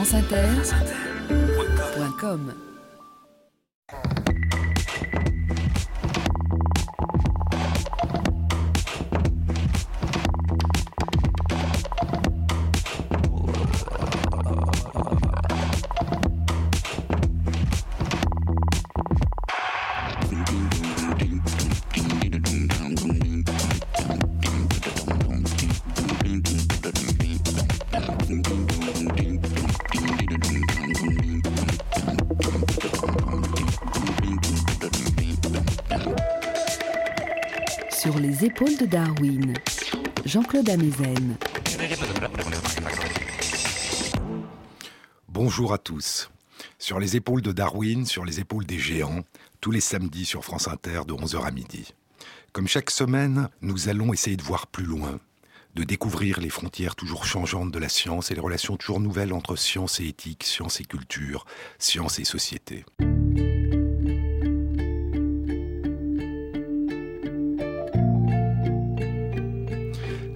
franceinter.com Sur les épaules de Darwin, Jean-Claude Amezen. Bonjour à tous. Sur les épaules de Darwin, sur les épaules des géants, tous les samedis sur France Inter de 11h à midi. Comme chaque semaine, nous allons essayer de voir plus loin, de découvrir les frontières toujours changeantes de la science et les relations toujours nouvelles entre science et éthique, science et culture, science et société.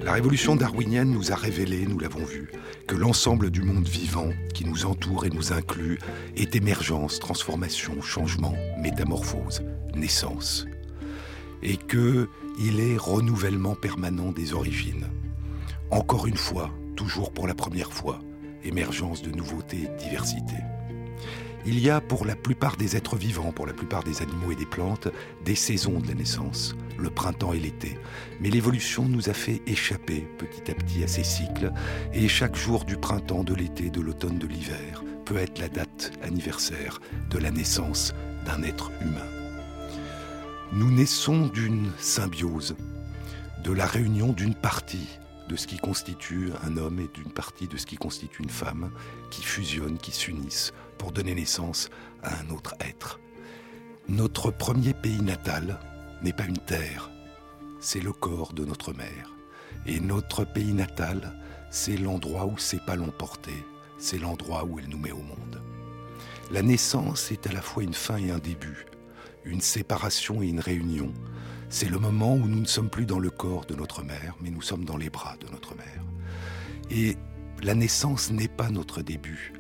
La révolution darwinienne nous a révélé, nous l'avons vu, que l'ensemble du monde vivant qui nous entoure et nous inclut est émergence, transformation, changement, métamorphose, naissance. Et que il est renouvellement permanent des origines. Encore une fois, toujours pour la première fois, émergence de nouveautés et de diversité. Il y a pour la plupart des êtres vivants, pour la plupart des animaux et des plantes, des saisons de la naissance, le printemps et l'été. Mais l'évolution nous a fait échapper petit à petit à ces cycles, et chaque jour du printemps, de l'été, de l'automne, de l'hiver peut être la date anniversaire de la naissance d'un être humain. Nous naissons d'une symbiose, de la réunion d'une partie de ce qui constitue un homme et d'une partie de ce qui constitue une femme, qui fusionnent, qui s'unissent pour donner naissance à un autre être. Notre premier pays natal n'est pas une terre, c'est le corps de notre mère. Et notre pays natal, c'est l'endroit où ses pas l'ont porté, c'est l'endroit où elle nous met au monde. La naissance est à la fois une fin et un début, une séparation et une réunion, c'est le moment où nous ne sommes plus dans le corps de notre mère, mais nous sommes dans les bras de notre mère. Et la naissance n'est pas notre début.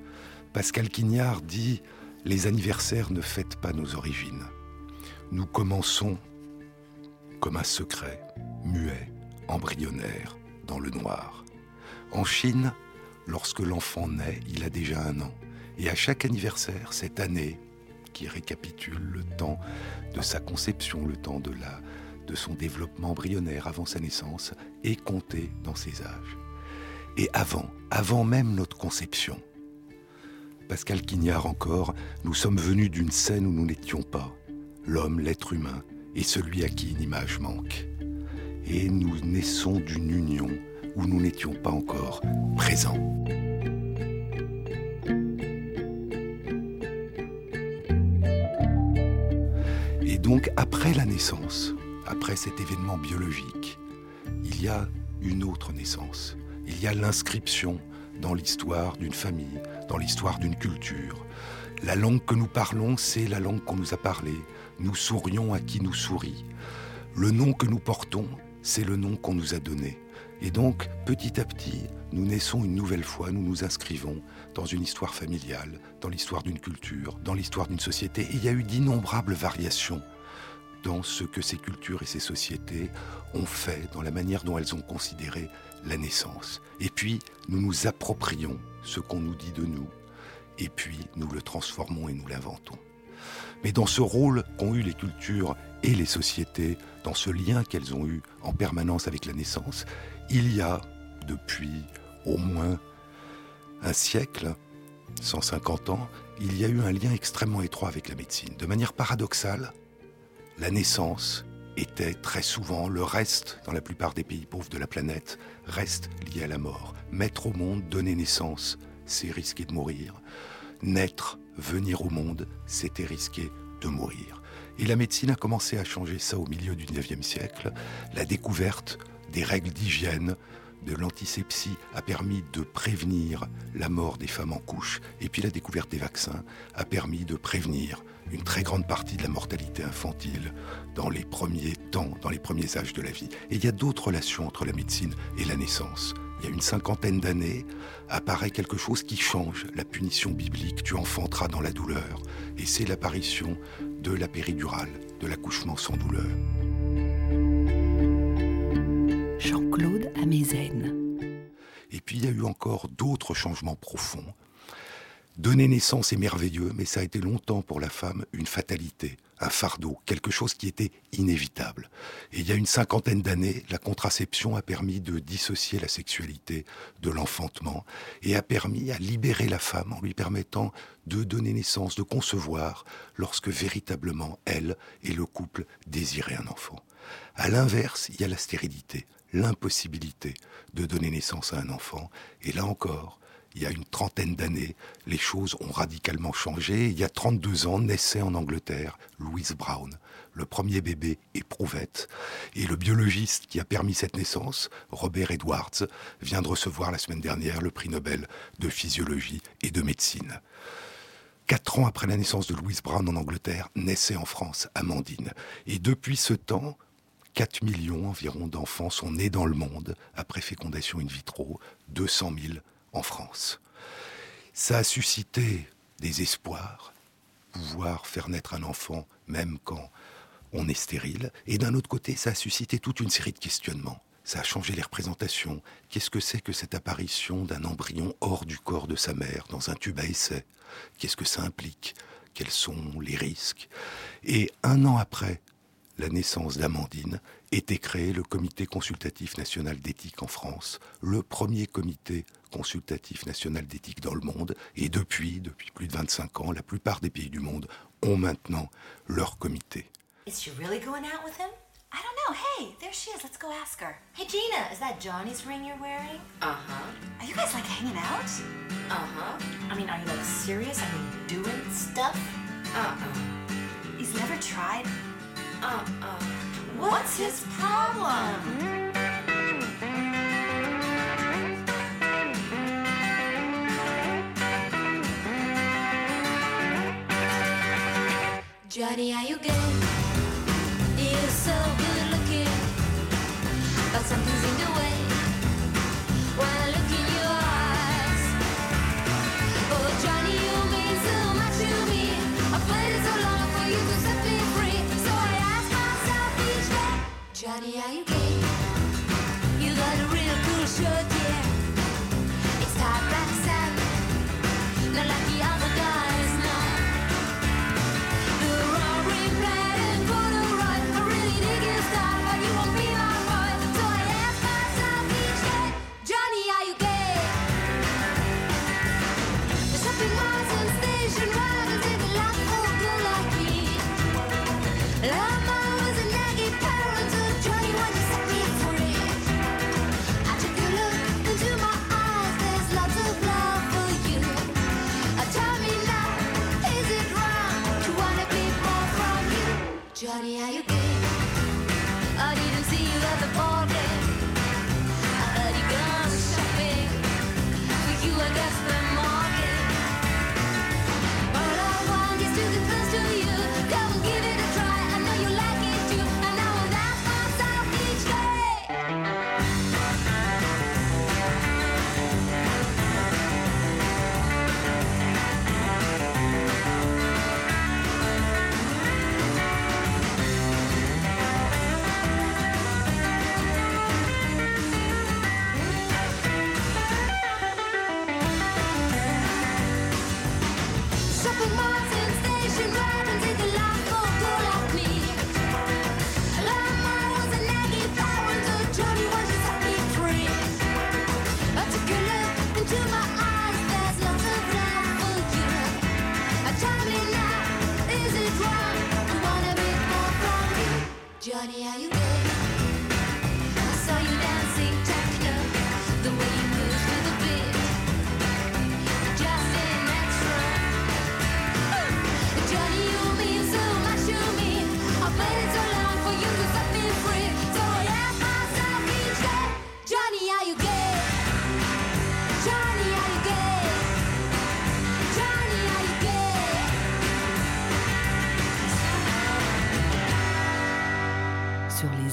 Pascal Quignard dit Les anniversaires ne fêtent pas nos origines. Nous commençons comme un secret, muet, embryonnaire, dans le noir. En Chine, lorsque l'enfant naît, il a déjà un an. Et à chaque anniversaire, cette année qui récapitule le temps de sa conception, le temps de la de son développement embryonnaire avant sa naissance est compté dans ses âges. Et avant, avant même notre conception, Pascal Quignard encore, nous sommes venus d'une scène où nous n'étions pas, l'homme, l'être humain, et celui à qui une image manque. Et nous naissons d'une union où nous n'étions pas encore présents. Et donc, après la naissance, après cet événement biologique, il y a une autre naissance. Il y a l'inscription dans l'histoire d'une famille, dans l'histoire d'une culture. La langue que nous parlons, c'est la langue qu'on nous a parlée. Nous sourions à qui nous sourit. Le nom que nous portons, c'est le nom qu'on nous a donné. Et donc, petit à petit, nous naissons une nouvelle fois, nous nous inscrivons dans une histoire familiale, dans l'histoire d'une culture, dans l'histoire d'une société. Et il y a eu d'innombrables variations dans ce que ces cultures et ces sociétés ont fait, dans la manière dont elles ont considéré la naissance. Et puis, nous nous approprions ce qu'on nous dit de nous, et puis nous le transformons et nous l'inventons. Mais dans ce rôle qu'ont eu les cultures et les sociétés, dans ce lien qu'elles ont eu en permanence avec la naissance, il y a, depuis au moins un siècle, 150 ans, il y a eu un lien extrêmement étroit avec la médecine. De manière paradoxale, la naissance était très souvent le reste, dans la plupart des pays pauvres de la planète, reste lié à la mort. Mettre au monde, donner naissance, c'est risquer de mourir. Naître, venir au monde, c'était risquer de mourir. Et la médecine a commencé à changer ça au milieu du 19e siècle. La découverte des règles d'hygiène, de l'antisepsie a permis de prévenir la mort des femmes en couche. Et puis la découverte des vaccins a permis de prévenir une très grande partie de la mortalité infantile dans les premiers temps, dans les premiers âges de la vie. Et il y a d'autres relations entre la médecine et la naissance. il y a une cinquantaine d'années, apparaît quelque chose qui change la punition biblique. Tu enfanteras dans la douleur. Et c'est l'apparition de la péridurale, de l'accouchement sans douleur. Jean-Claude Amezen. Et puis il y a eu encore d'autres changements profonds. Donner naissance est merveilleux, mais ça a été longtemps pour la femme une fatalité, un fardeau, quelque chose qui était inévitable. Et il y a une cinquantaine d'années, la contraception a permis de dissocier la sexualité de l'enfantement et a permis à libérer la femme en lui permettant de donner naissance, de concevoir, lorsque véritablement elle et le couple désiraient un enfant. À l'inverse, il y a la stérilité, l'impossibilité de donner naissance à un enfant. Et là encore, il y a une trentaine d'années, les choses ont radicalement changé. Il y a 32 ans, naissait en Angleterre Louise Brown, le premier bébé éprouvette. Et le biologiste qui a permis cette naissance, Robert Edwards, vient de recevoir la semaine dernière le prix Nobel de physiologie et de médecine. Quatre ans après la naissance de Louise Brown en Angleterre, naissait en France Amandine. Et depuis ce temps, 4 millions environ d'enfants sont nés dans le monde après fécondation in vitro, 200 000 en France. Ça a suscité des espoirs, pouvoir faire naître un enfant même quand on est stérile, et d'un autre côté, ça a suscité toute une série de questionnements. Ça a changé les représentations. Qu'est-ce que c'est que cette apparition d'un embryon hors du corps de sa mère, dans un tube à essai? Qu'est-ce que ça implique? Quels sont les risques? Et un an après la naissance d'Amandine, était créé le Comité consultatif national d'éthique en France, le premier comité consultatif national d'éthique dans le monde. Et depuis, depuis plus de 25 ans, la plupart des pays du monde ont maintenant leur comité. Is she really going out with him? I don't know. Hey, there she is. Let's go ask her. Hey, Gina, is that Johnny's ring you're wearing? Uh huh. Are you guys like hanging out? Uh huh. I mean, are you like serious? I mean, doing stuff? Uh uh. He's never tried. Uh uh. What's his problem? Johnny, are you good? You're so good looking, but something's in the Johnny, are historia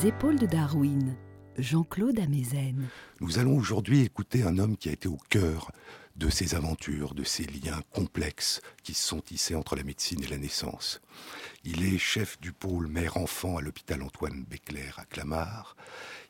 les épaules de Darwin, Jean-Claude Amezen. Nous allons aujourd'hui écouter un homme qui a été au cœur de ces aventures, de ces liens complexes qui se sont tissés entre la médecine et la naissance. Il est chef du pôle mère-enfant à l'hôpital Antoine Béclair à Clamart.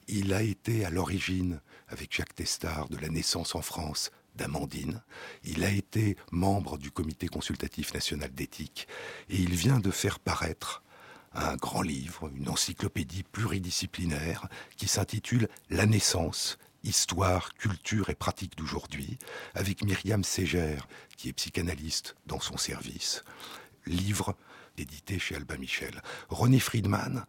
Il a été à l'origine, avec Jacques Testard, de la naissance en France d'Amandine. Il a été membre du comité consultatif national d'éthique et il vient de faire paraître un grand livre, une encyclopédie pluridisciplinaire qui s'intitule La naissance, histoire, culture et pratique d'aujourd'hui, avec Myriam Ségère, qui est psychanalyste dans son service. Livre édité chez Albin Michel. René Friedman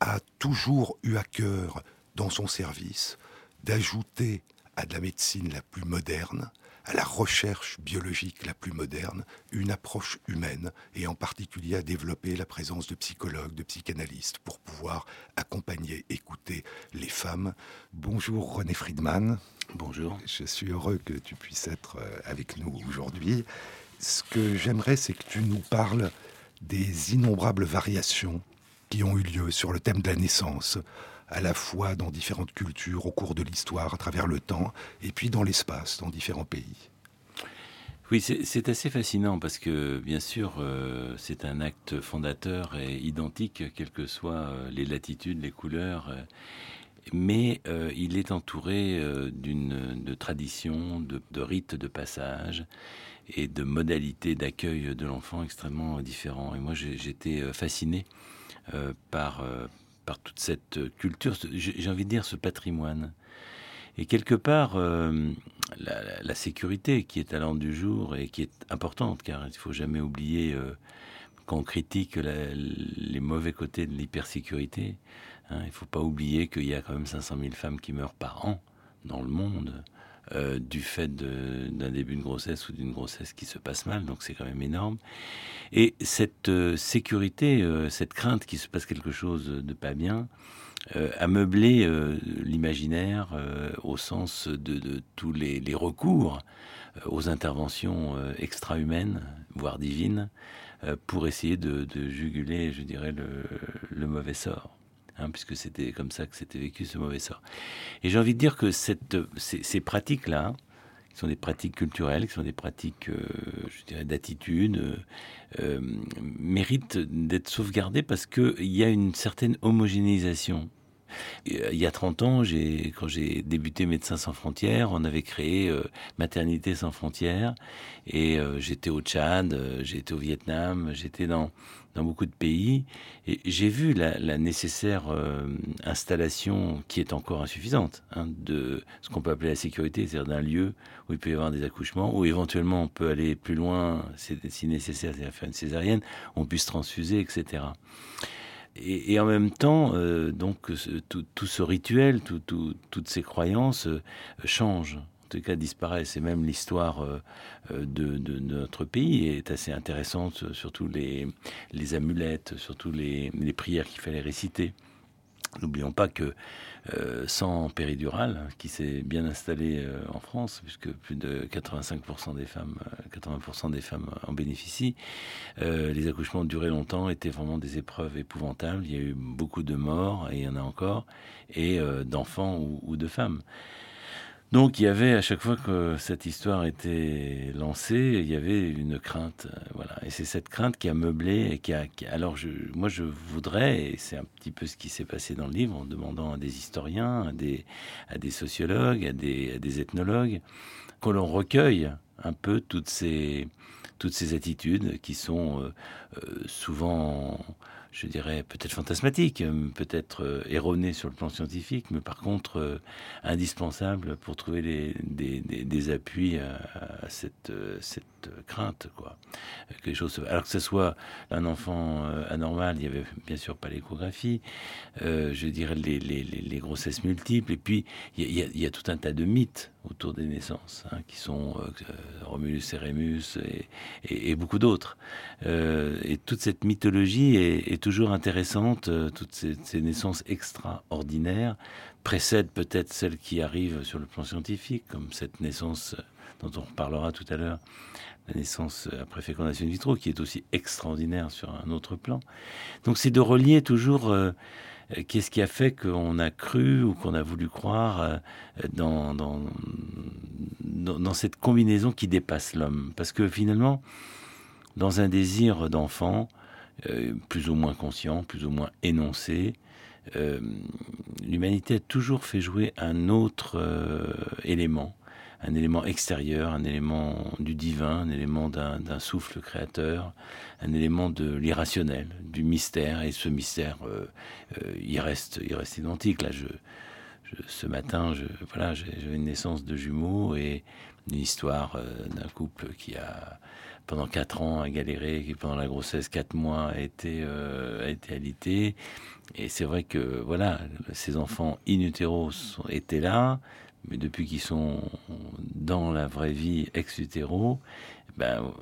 a toujours eu à cœur, dans son service, d'ajouter à de la médecine la plus moderne, à la recherche biologique la plus moderne, une approche humaine, et en particulier à développer la présence de psychologues, de psychanalystes, pour pouvoir accompagner, écouter les femmes. Bonjour René Friedman. Bonjour. Je suis heureux que tu puisses être euh, avec nous aujourd'hui. Ce que j'aimerais, c'est que tu nous parles des innombrables variations qui ont eu lieu sur le thème de la naissance, à la fois dans différentes cultures au cours de l'histoire, à travers le temps, et puis dans l'espace, dans différents pays. Oui, c'est assez fascinant parce que, bien sûr, euh, c'est un acte fondateur et identique, quelles que soient euh, les latitudes, les couleurs. euh, mais il est entouré d'une de traditions, de, de rites de passage et de modalités d'accueil de l'enfant extrêmement différents. Et moi, j'étais fasciné par, par toute cette culture, ce- j'ai envie de dire ce patrimoine. Et quelque part, euh, la, sécurité qui est à l'ordre du jour et qui est importante, car il ne faut jamais oublier, euh, quand on critique les mauvais côtés de l'hypersécurité, hein, il ne faut pas oublier qu'il y a quand même 500 000 femmes qui meurent par an dans le monde euh, du fait d'un début de grossesse ou d'une grossesse qui se passe mal, donc c'est quand même énorme. Et cette euh, sécurité, euh, cette crainte qu'il se passe quelque chose de pas bien, a meublé l'imaginaire au sens de, tous les, recours aux interventions extra-humaines, voire divines, pour essayer de, juguler, je dirais, le mauvais sort. Hein, puisque c'était comme ça que c'était vécu ce mauvais sort. Et j'ai envie de dire que ces, pratiques-là, qui sont des pratiques culturelles, qui sont des pratiques, euh, je dirais, d'attitude, euh, euh, méritent d'être sauvegardées parce qu'il y a une certaine homogénéisation. Il y a 30 ans, quand j'ai débuté Médecins sans frontières, on avait créé Maternité sans frontières. Et j'étais au Tchad, j'étais au Vietnam, j'étais dans, dans beaucoup de pays. Et j'ai vu la, nécessaire euh, installation qui est encore insuffisante hein, de ce qu'on peut appeler la sécurité, c'est-à-dire d'un lieu où il peut y avoir des accouchements, où éventuellement on peut aller plus loin, si nécessaire, c'est-à-dire faire une césarienne, on puisse transfuser, etc. Et, en même temps, euh, donc tout, ce rituel, tout- tout- toutes ces croyances euh, changent, en tout cas disparaissent. Et même l'histoire euh, euh, de, notre pays est assez intéressante, surtout les, amulettes, surtout les, prières qu'il fallait réciter. N'oublions pas que euh, sans péridurale, hein, qui s'est bien installé euh, en France, puisque plus de 85% des femmes, euh, 80% des femmes en bénéficient, euh, les accouchements duraient longtemps, étaient vraiment des épreuves épouvantables. Il y a eu beaucoup de morts, et il y en a encore, et euh, d'enfants ou de femmes. Donc il y avait à chaque fois que cette histoire était lancée, il y avait une crainte, euh, voilà. Et c'est cette crainte qui a meublé et qui a. alors moi je voudrais, et c'est un petit peu ce qui s'est passé dans le livre, en demandant à des historiens, à des, sociologues, à des, ethnologues, que l'on recueille un peu toutes ces toutes ces attitudes qui sont euh, euh, souvent, je dirais, peut-être fantasmatiques, euh, peut-être euh, erronées sur le plan scientifique, mais par contre euh, indispensables pour trouver des, appuis à, cette, crainte, quoi. Euh, Que les choses se- Alors que ce soit un enfant euh, anormal, il n'y avait bien sûr pas l'échographie, euh, je dirais les, grossesses multiples, et puis il y, a- y y tout un tas de mythes autour des naissances, hein, qui sont euh, Romulus et Rémus et, beaucoup d'autres. Et toute cette mythologie est, toujours intéressante, toutes ces, ces naissances extraordinaires précèdent peut-être celles qui arrivent sur le plan scientifique, comme cette naissance dont on reparlera tout à l'heure, la naissance euh, après fécondation in vitro, qui est aussi extraordinaire sur un autre plan. Donc c'est de relier toujours euh, euh, qu'est-ce qui a fait qu'on a cru ou qu'on a voulu croire dans, dans, cette combinaison qui dépasse l'homme Parce que finalement, dans un désir d'enfant, plus ou moins conscient, plus ou moins énoncé, l'humanité a toujours fait jouer un autre élément, un élément extérieur, un élément du divin, un élément d'un souffle créateur, un élément de l'irrationnel, du mystère. Et ce mystère, euh, euh, il reste, il reste identique. Là, je, ce matin, voilà, j'avais une naissance de jumeaux et une histoire euh, d'un couple qui a pendant quatre ans a galéré, qui pendant la grossesse quatre mois a été a été alité. Et c'est vrai que voilà, ces enfants in utero étaient là, mais depuis qu'ils sont dans la vraie vie ex utero, ben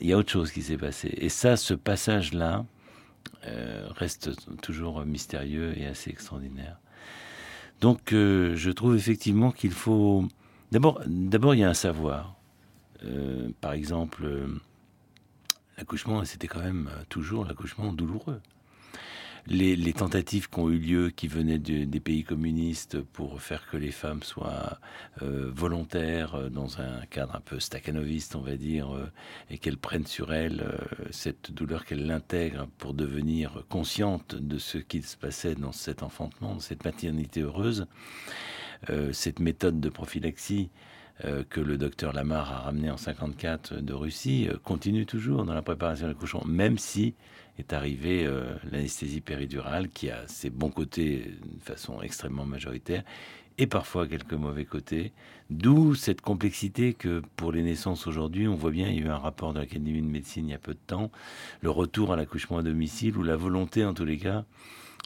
il y a autre chose qui s'est passé. Et ça, ce passage-là euh, reste toujours mystérieux et assez extraordinaire. Donc, euh, je trouve effectivement qu'il faut. D'abord, il y a un savoir. Euh, par exemple, l'accouchement, c'était quand même toujours l'accouchement douloureux. Les, tentatives qui ont eu lieu, qui venaient de- des pays communistes pour faire que les femmes soient euh, volontaires euh, dans un cadre un peu stakhanoviste, on va dire, euh, et qu'elles prennent sur elles cette douleur, qu'elles l'intègrent pour devenir conscientes de ce qui se passait dans cet enfantement, dans cette maternité heureuse. Cette méthode de prophylaxie que le docteur Lamar a ramené en 54 de Russie continue toujours dans la préparation de l'accouchement, même si est arrivée euh, l'anesthésie péridurale qui a ses bons côtés de façon extrêmement majoritaire et parfois quelques mauvais côtés. D'où cette complexité que pour les naissances aujourd'hui, on voit bien, il y a eu un rapport de l'Académie de médecine il y a peu de temps, le retour à l'accouchement à domicile ou la volonté en tous les cas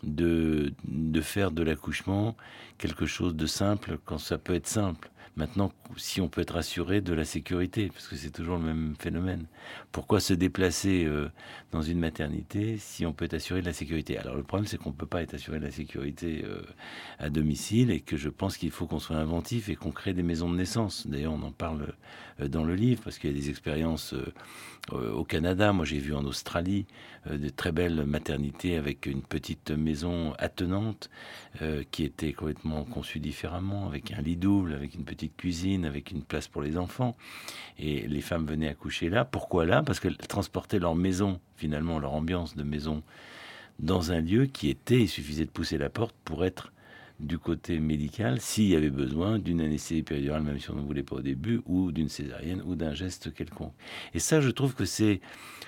de, de faire de l'accouchement quelque chose de simple quand ça peut être simple. Maintenant, si on peut être assuré de la sécurité, parce que c'est toujours le même phénomène. Pourquoi se déplacer euh, dans une maternité si on peut être assuré de la sécurité? Alors le problème, c'est qu'on ne peut pas être assuré de la sécurité euh, à domicile et que je pense qu'il faut qu'on soit inventif et qu'on crée des maisons de naissance. D'ailleurs, on en parle euh, dans le livre parce qu'il y a des expériences au Canada. Moi, j'ai vu en Australie de très belles maternités avec une petite maison attenante qui était complètement conçue différemment, avec un lit double, avec une petite cuisine, avec une place pour les enfants. Et les femmes venaient accoucher là. Pourquoi là? Parce qu'elles transportaient leur maison, finalement, leur ambiance de maison, dans un lieu qui était, il suffisait de pousser la porte pour être du côté médical, s'il y avait besoin d'une anesthésie péridurale, même si on ne voulait pas au début, ou d'une césarienne, ou d'un geste quelconque. Et ça, je trouve que c'est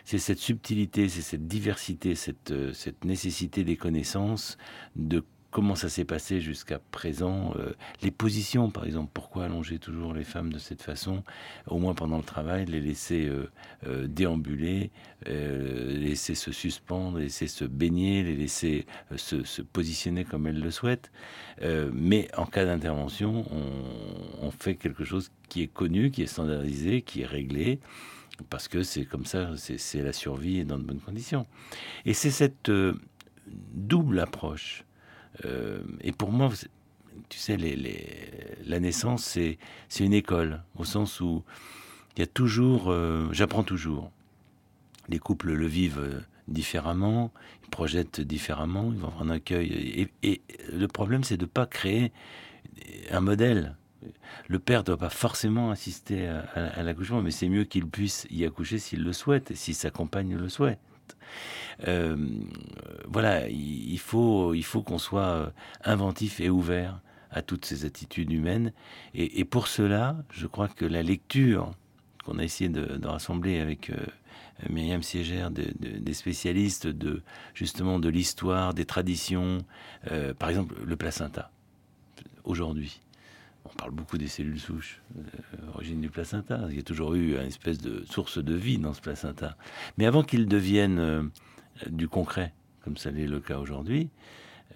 c'est cette subtilité, c'est cette diversité, cette, euh, cette nécessité des connaissances de comment ça s'est passé jusqu'à présent. euh, les positions, par exemple, pourquoi allonger toujours les femmes de cette façon, au moins pendant le travail, les laisser euh, euh, déambuler, euh, laisser se suspendre, laisser se baigner, les laisser euh, se, positionner comme elles le souhaitent. Mais en cas d'intervention, on, on fait quelque chose qui est connu, qui est standardisé, qui est réglé parce que c'est comme ça, c'est la survie dans de bonnes conditions. Et c'est cette double approche. Euh, et pour moi, tu sais, la naissance, c'est une école, au sens où il y a toujours, euh, j'apprends toujours. Les couples le vivent euh, différemment, ils projettent différemment, ils vont avoir un accueil. Et, le problème, c'est de ne pas créer un modèle. Le père ne doit pas forcément assister à, à- à l'accouchement, mais c'est mieux qu'il puisse y accoucher s'il le souhaite et si sa compagne le souhaite. Euh, voilà, il faut, il faut qu'on soit euh, inventif et ouvert à toutes ces attitudes humaines. Et, pour cela, je crois que la lecture qu'on a essayé de, rassembler avec euh, Myriam Siégère, de- de- des spécialistes de justement de l'histoire, des traditions, euh, par exemple le placenta. Aujourd'hui, on parle beaucoup des cellules souches, euh, origine du placenta. Il y a toujours eu une espèce de source de vie dans ce placenta. Mais avant qu'il devienne euh, du concret, comme ça l'est le cas aujourd'hui,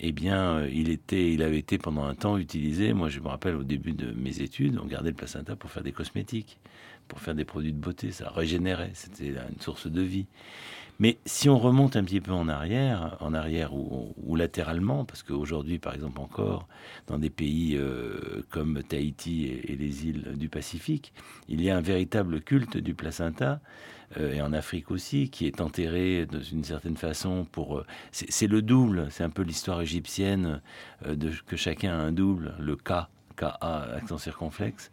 eh bien, euh, il, était, il avait été pendant un temps utilisé. Moi, je me rappelle au début de mes études, on gardait le placenta pour faire des cosmétiques. pour faire des produits de beauté. Ça régénérait, c'était une source de vie. Mais si on remonte un petit peu en arrière, en arrière ou, latéralement, parce qu'aujourd'hui, par exemple encore, dans des pays euh, comme Tahiti et, les îles du Pacifique, il y a un véritable culte du placenta, euh, et en Afrique aussi, qui est enterré d'une certaine façon pour... euh, c'est le double, c'est un peu l'histoire égyptienne de que chacun a un double, le K. KA, accent circonflexe,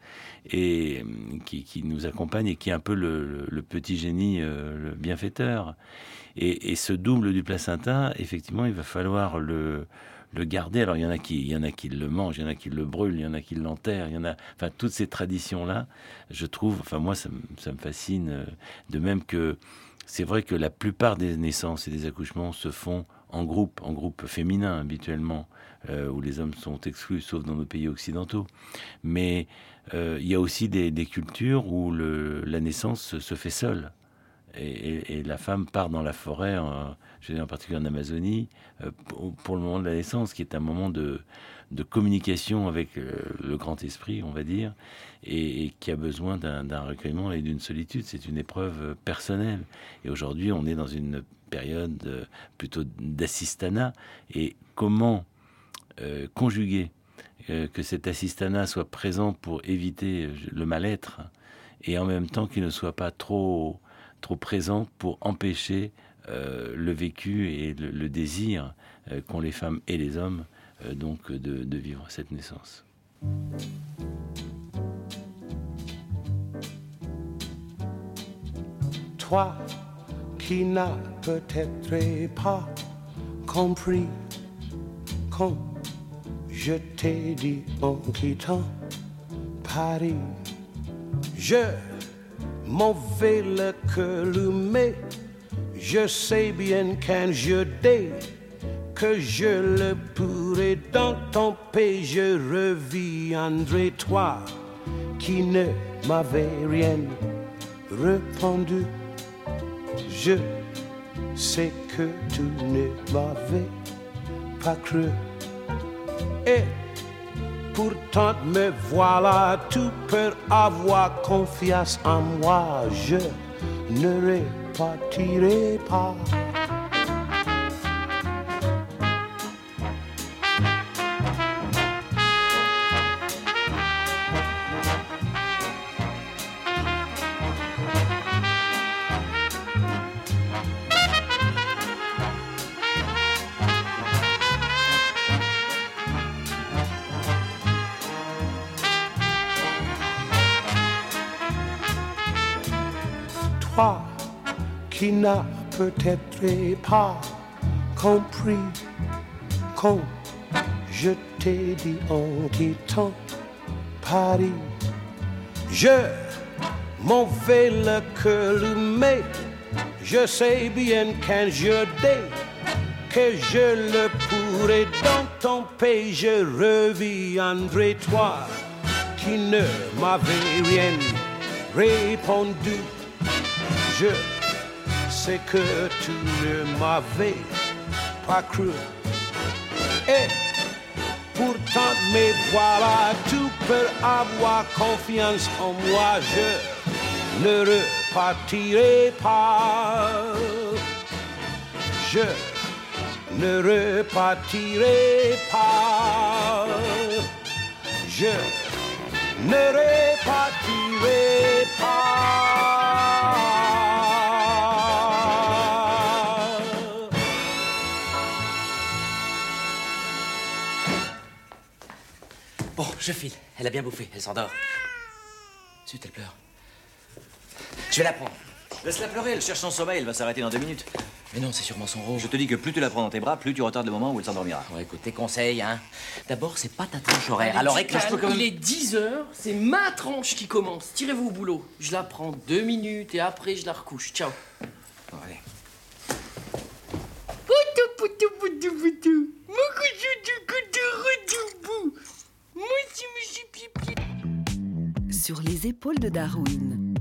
et euh, qui, qui nous accompagne et qui est un peu le, petit génie, euh, le bienfaiteur. Et, ce double du placenta, effectivement, il va falloir le, le garder. Alors, il y en a qui, il y en a qui le mangent, il y en a qui le brûlent, il y en a qui l'enterrent, il y en a, enfin, toutes ces traditions-là, je trouve, enfin, moi, ça, me- ça me fascine. euh, De même que c'est vrai que la plupart des naissances et des accouchements se font en groupe, en groupe féminin habituellement, euh, où les hommes sont exclus, sauf dans nos pays occidentaux. Mais euh, il y a aussi des, cultures où la naissance se, fait seule. Et, la femme part dans la forêt, en, particulier en Amazonie, euh, pour, le moment de la naissance, qui est un moment de, communication avec le grand esprit, on va dire, et, et qui a besoin d'un recueillement et d'une solitude. C'est une épreuve personnelle. Et aujourd'hui, on est dans une période plutôt d'assistanat. Et comment euh, conjuguer euh, que cet assistanat soit présent pour éviter euh, le mal-être et en même temps qu'il ne soit pas trop, présent pour empêcher euh, le vécu et le, désir euh, qu'ont les femmes et les hommes donc de, vivre cette naissance. Je t'ai dit en quittant Paris, je m'en vais le mais je sais bien qu'un dès que je le pourrai dans ton pays, je reviendrai toi qui ne m'avais rien répondu. Je sais que tu ne m'avais pas cru. Pourtant me voilà, tu peux avoir confiance en moi. Je ne repartirai pas. Peut-être pas compris quand je t'ai dit en quittant Paris, je m'en vais le cœur mais je sais bien qu'un jour dès que je le pourrai dans ton pays, je reviendrai toi qui ne m'avais rien répondu. Je que tu ne m'avais pas cru. Et pourtant, mais voilà, tu peux avoir confiance en moi. Je ne repartirai pas. Je ne repartirai pas. Je ne repartirai pas. Je file. Elle a bien bouffé, elle s'endort. Zut, elle pleure. Je vais la prendre. Laisse-la pleurer, elle cherche son sommeil, elle va s'arrêter dans deux minutes. Mais non, c'est sûrement son rôle. Je te dis que plus tu la prends dans tes bras, plus tu retardes le moment où elle s'endormira. Bon, écoute, tes conseils, hein. D'abord, c'est pas ta tranche horaire. Allez, Alors, comme... Il est 10 heures, c'est ma tranche qui commence. Tirez-vous au boulot. Je la prends deux minutes et après je la recouche. Ciao. Bon, allez. Poutou, poutou, poutou, poutou. Monsieur. Sur les épaules de Darwin.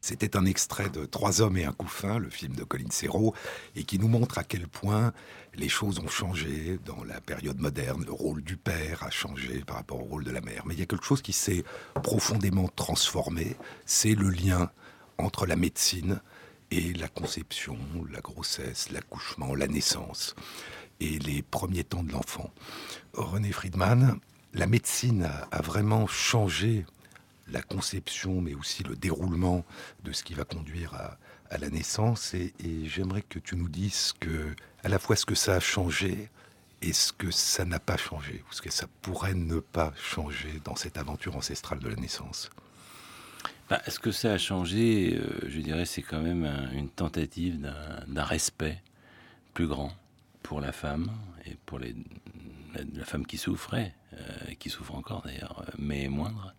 C'était un extrait de Trois hommes et un couffin, le film de Colin Serrault, et qui nous montre à quel point les choses ont changé dans la période moderne. Le rôle du père a changé par rapport au rôle de la mère. Mais il y a quelque chose qui s'est profondément transformé, c'est le lien entre la médecine et la conception, la grossesse, l'accouchement, la naissance et les premiers temps de l'enfant. René Friedman, la médecine a, vraiment changé la conception, mais aussi le déroulement de ce qui va conduire à, la naissance. Et, j'aimerais que tu nous dises que, à la fois ce que ça a changé et ce que ça n'a pas changé, ou ce que ça pourrait ne pas changer dans cette aventure ancestrale de la naissance. Bah, ce que ça a changé, euh, je dirais, c'est quand même un- une tentative d'un respect plus grand pour la femme et pour la, femme qui souffrait, qui souffre encore d'ailleurs, euh, mais moindre,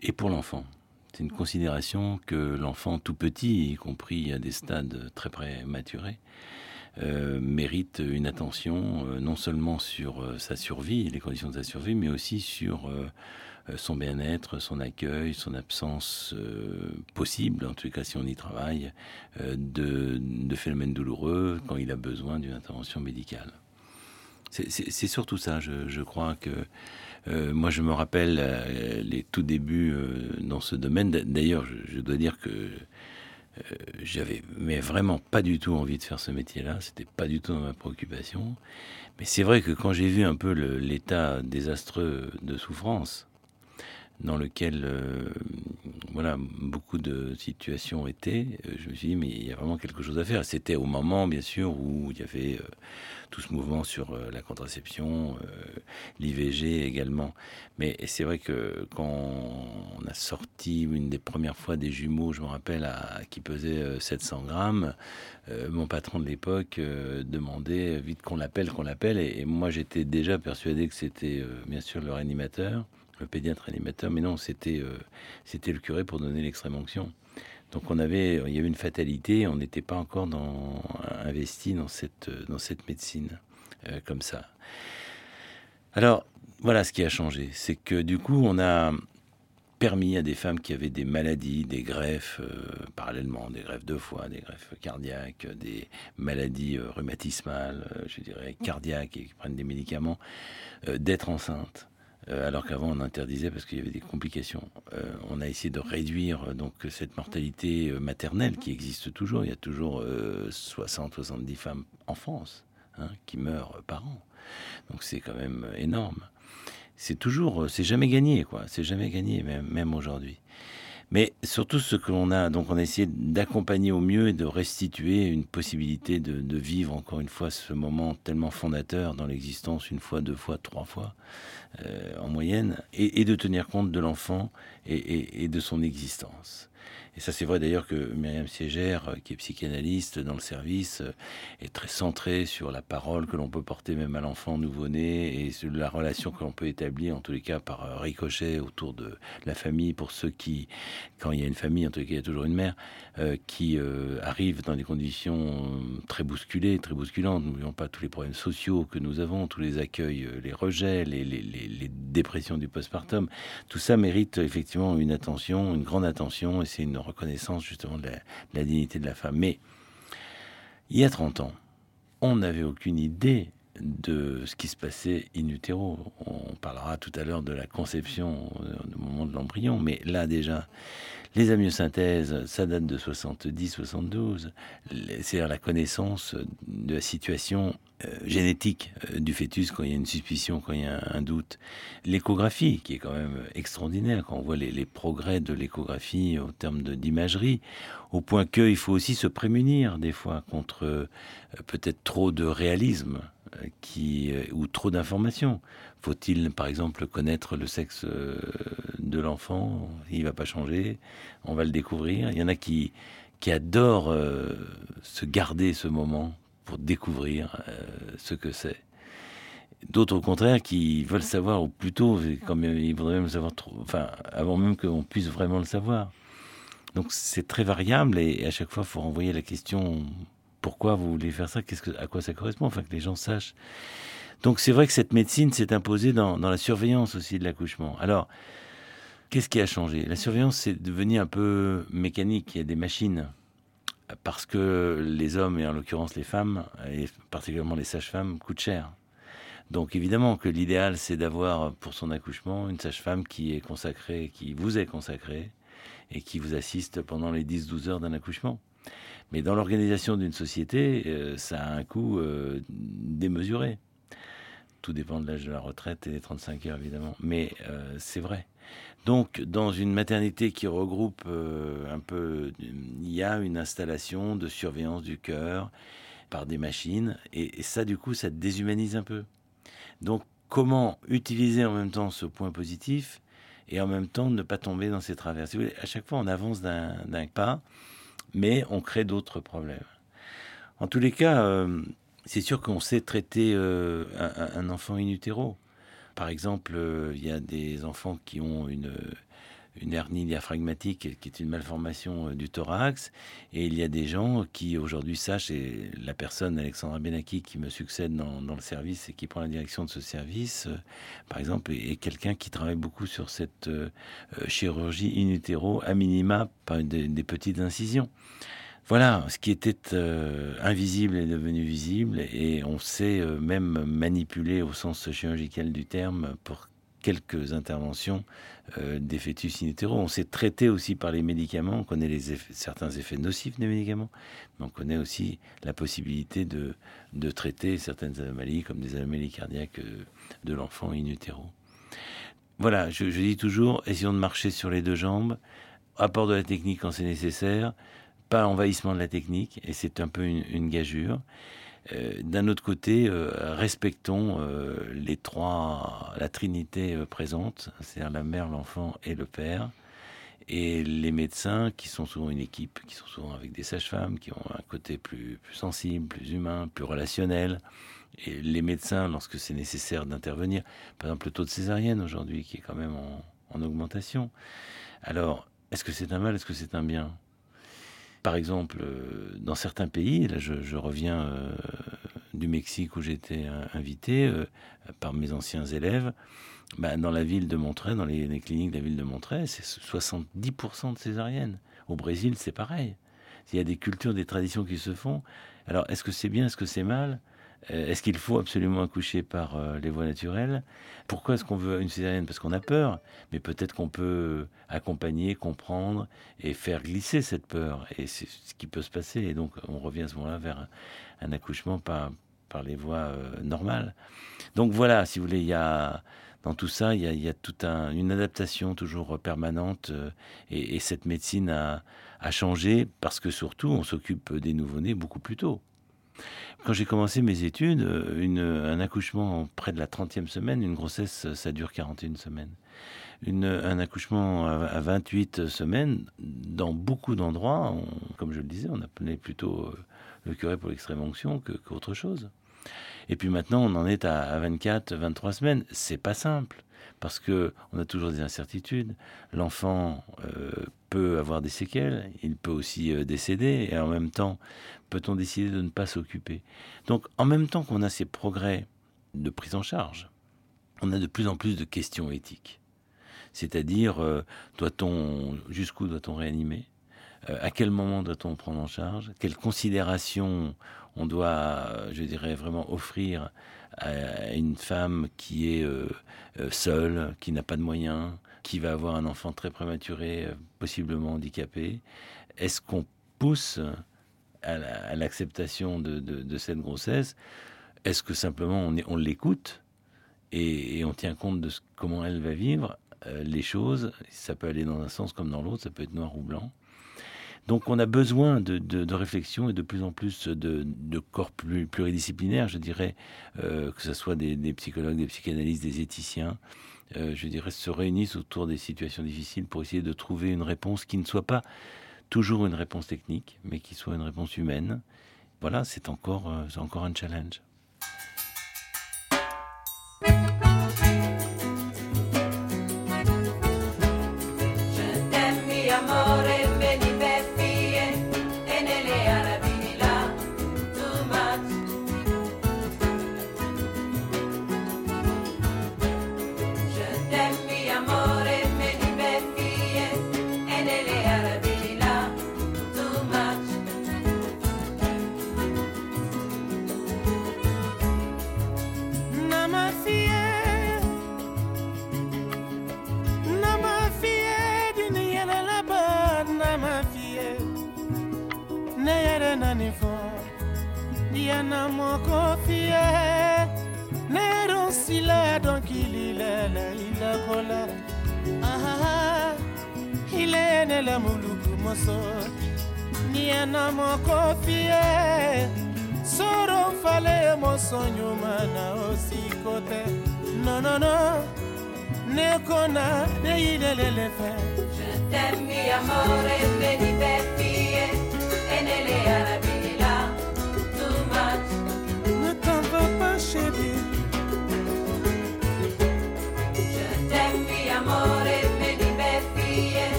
et pour l'enfant. C'est une considération que l'enfant tout petit, y compris à des stades très prématurés, euh, mérite une attention euh, non seulement sur euh, sa survie, les conditions de sa survie, mais aussi sur euh, euh, son bien-être, son accueil, son absence euh, possible, en tout cas si on y travaille, euh, de phénomènes douloureux quand il a besoin d'une intervention médicale. C'est- surtout ça, je, crois que euh, moi je me rappelle euh, les tout débuts euh, dans ce domaine. D'ailleurs, je, je dois dire que j'avais mais vraiment pas du tout envie de faire ce métier-là. C'était pas du tout dans ma préoccupation. Mais c'est vrai que quand j'ai vu un peu l'état désastreux de souffrance dans lequel euh, voilà beaucoup de situations étaient, euh, je me suis dit mais il y a vraiment quelque chose à faire. C'était au moment bien sûr où il y avait euh, tout ce mouvement sur la contraception, l'IVG également. Mais c'est vrai que quand on a sorti une des premières fois des jumeaux, je me rappelle, qui pesaient euh, 700 grammes, mon patron de l'époque demandait vite qu'on l'appelle, qu'on l'appelle. Et, et moi, j'étais déjà persuadé que c'était bien sûr le réanimateur, pédiatre réanimateur, mais non, c'était euh, c'était le curé pour donner l'extrême onction. Donc on avait, il y avait une fatalité, on n'était pas encore dans, investi dans cette, dans cette médecine euh, comme ça. Alors voilà ce qui a changé, c'est que du coup on a permis à des femmes qui avaient des maladies, des greffes euh, parallèlement, des greffes de foie, des greffes cardiaques, des maladies rhumatismales, je dirais cardiaques et qui prennent des médicaments, d'être enceintes. Euh, alors qu'avant on interdisait parce qu'il y avait des complications. Euh, on a essayé de réduire euh, donc cette mortalité maternelle qui existe toujours. Il y a toujours 60-70 femmes en France hein, qui meurent par an. Donc c'est quand même énorme. C'est toujours, c'est jamais gagné quoi. C'est jamais gagné même aujourd'hui. Mais surtout ce que l'on a, donc on a essayé d'accompagner au mieux et de restituer une possibilité de, vivre encore une fois ce moment tellement fondateur dans l'existence, une fois, deux fois, trois fois euh, en moyenne, et, de tenir compte de l'enfant et de son existence. Et ça, c'est vrai d'ailleurs que Myriam Siégère, euh, qui est psychanalyste dans le service, euh, est très centrée sur la parole que l'on peut porter même à l'enfant nouveau-né et sur la relation que l'on peut établir, en tous les cas par euh, ricochet, autour de la famille, pour ceux qui, quand il y a une famille, en tous les cas, il y a toujours une mère, qui arrive dans des conditions très bousculées, très bousculantes. N'oublions pas tous les problèmes sociaux que nous avons, tous les accueils, les rejets, les dépressions du postpartum. Tout ça mérite effectivement une attention, une grande attention, et c'est une reconnaissance justement de la, dignité de la femme. Mais il y a 30 ans, on n'avait aucune idée de ce qui se passait in utero. On parlera tout à l'heure de la conception euh, au moment de l'embryon, mais là déjà, les amyosynthèses, ça date de 70-72. C'est-à-dire la connaissance de la situation euh, génétique euh, du fœtus quand il y a une suspicion, quand il y a un, doute. L'échographie, qui est quand même extraordinaire, quand on voit les, progrès de l'échographie au terme de- d'imagerie, au point qu'il faut aussi se prémunir des fois contre euh, peut-être trop de réalisme euh, qui, euh, ou trop d'informations. Faut-il, par exemple, connaître le sexe euh, de l'enfant? Il va pas changer, on va le découvrir. Il y en a qui, qui adorent euh, se garder ce moment pour découvrir ce que c'est. D'autres, au contraire, qui veulent savoir, ou plutôt, ils voudraient même savoir, trop, enfin, avant même qu'on puisse vraiment le savoir. Donc c'est très variable et à chaque fois, il faut renvoyer la question pourquoi vous voulez faire ça Qu'est-ce que, À quoi ça correspond Enfin, que les gens sachent. Donc c'est vrai que cette médecine s'est imposée dans, dans la surveillance aussi de l'accouchement. Alors, Qu'est-ce qui a changé? La surveillance, c'est devenu un peu mécanique. Il y a des machines. Parce que les hommes, et en l'occurrence les femmes, et particulièrement les sages-femmes, coûtent cher. Donc évidemment que l'idéal, c'est d'avoir pour son accouchement une sage-femme qui est consacrée, qui vous est consacrée, et qui vous assiste pendant les 10-12 heures d'un accouchement. Mais dans l'organisation d'une société, euh, ça a un coût euh, démesuré. Tout dépend de l'âge de la retraite et des 35 heures, évidemment. Mais euh, c'est vrai. Donc, dans une maternité qui regroupe un peu, il y a une installation de surveillance du cœur par des machines, et, ça, du coup, ça déshumanise un peu. Donc, comment utiliser en même temps ce point positif et en même temps ne pas tomber dans ces travers? Si À chaque fois, on avance d'un pas, mais on crée d'autres problèmes. En tous les cas, euh, c'est sûr qu'on sait traiter euh, un, enfant in utero. Par exemple, euh, il y a des enfants qui ont une, une hernie diaphragmatique qui est une malformation euh, du thorax, et il y a des gens qui aujourd'hui sachent, et la personne Alexandra Benaki qui me succède dans, le service et qui prend la direction de ce service, euh, par exemple, est, quelqu'un qui travaille beaucoup sur cette euh, chirurgie in utero, à minima par des, petites incisions. Voilà, ce qui était invisible est devenu visible et on sait même manipuler au sens chirurgical du terme pour quelques interventions euh, des fœtus in utero. On sait traiter aussi par les médicaments, on connaît les certains effets nocifs des médicaments, mais on connaît aussi la possibilité de, de traiter certaines anomalies comme des anomalies cardiaques euh, de l'enfant in utero. Voilà, je, dis toujours, essayons de marcher sur les deux jambes, apport de la technique quand c'est nécessaire, pas envahissement de la technique, et c'est un peu une gageure. Euh, D'un autre côté, euh, respectons euh, les trois, la trinité présente, c'est-à-dire la mère, l'enfant et le père, et les médecins qui sont souvent une équipe, qui sont souvent avec des sages-femmes, qui ont un côté plus, plus sensible, plus humain, plus relationnel. Et les médecins, lorsque c'est nécessaire d'intervenir, par exemple le taux de césarienne aujourd'hui qui est quand même en augmentation. Alors, est-ce que c'est un mal, est-ce que c'est un bien? Par exemple, euh, dans certains pays, là je, reviens euh, du Mexique où j'étais invité euh, par mes anciens élèves, bah, dans la ville de Monterey, dans les, cliniques de la ville de Monterey, c'est 70% de césariennes. Au Brésil, c'est pareil. Il y a des cultures, des traditions qui se font. Alors, est-ce que c'est bien, est-ce que c'est mal? Est-ce qu'il faut absolument accoucher par euh, les voies naturelles? Pourquoi est-ce qu'on veut une césarienne? Parce qu'on a peur, mais peut-être qu'on peut accompagner, comprendre et faire glisser cette peur. Et c'est ce qui peut se passer. Et donc, on revient à ce moment-là vers un, accouchement par, par les voies euh, normales. Donc voilà, si vous voulez, il y a dans tout ça, il y a, toute un- une adaptation toujours permanente euh, et, et cette médecine a changé parce que surtout, on s'occupe des nouveau-nés beaucoup plus tôt. Quand j'ai commencé mes études, euh, un accouchement près de la 30e semaine, une grossesse, ça dure 41 semaines. Une- un accouchement à, à 28 semaines, dans beaucoup d'endroits, comme je le disais, on appelait plutôt euh, le curé pour l'extrême onction que- qu'autre chose. Et puis maintenant, on en est à, à 24, 23 semaines. C'est pas simple parce que on a toujours des incertitudes. L'enfant euh, peut avoir des séquelles, il peut aussi euh, décéder, et en même temps, peut-on décider de ne pas s'occuper? Donc, en même temps qu'on a ces progrès de prise en charge, on a de plus en plus de questions éthiques. C'est-à-dire, euh, doit-on, jusqu'où doit-on réanimer? À quel moment doit-on prendre en charge? Quelles considérations on doit, je dirais, vraiment offrir à une femme qui est euh, euh, seule, qui n'a pas de moyens, qui va avoir un enfant très prématuré, euh, possiblement handicapé. Est-ce qu'on pousse à la- à l'acceptation de, cette grossesse? Est-ce que simplement on, l'écoute et, on tient compte de comment elle va vivre les choses? Ça peut aller dans un sens comme dans l'autre, ça peut être noir ou blanc. Donc on a besoin de, de- réflexion et de plus en plus de, de corps plus, pluridisciplinaires, je dirais, euh, que ce soit des, psychologues, des psychanalystes, des éthiciens, euh, je dirais, se réunissent autour des situations difficiles pour essayer de trouver une réponse qui ne soit pas toujours une réponse technique, mais qui soit une réponse humaine. Voilà, c'est encore, euh, encore un challenge. Je t'aime,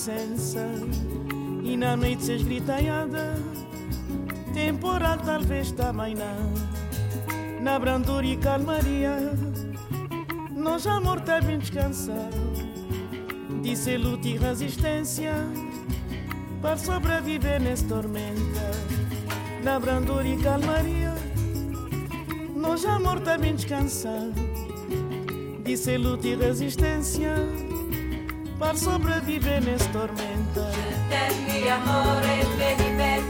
inocência. E na noite se esgritaiada, temporal talvez também não. Na brandura e calmaria, nós amor tá bem descansado. Disse luta e resistência para sobreviver nessa tormenta. Na brandura e calmaria, nós amor tá bem descansado. Disse luta e resistência par sopravvivere e stormenta. Certermi amore, vedi per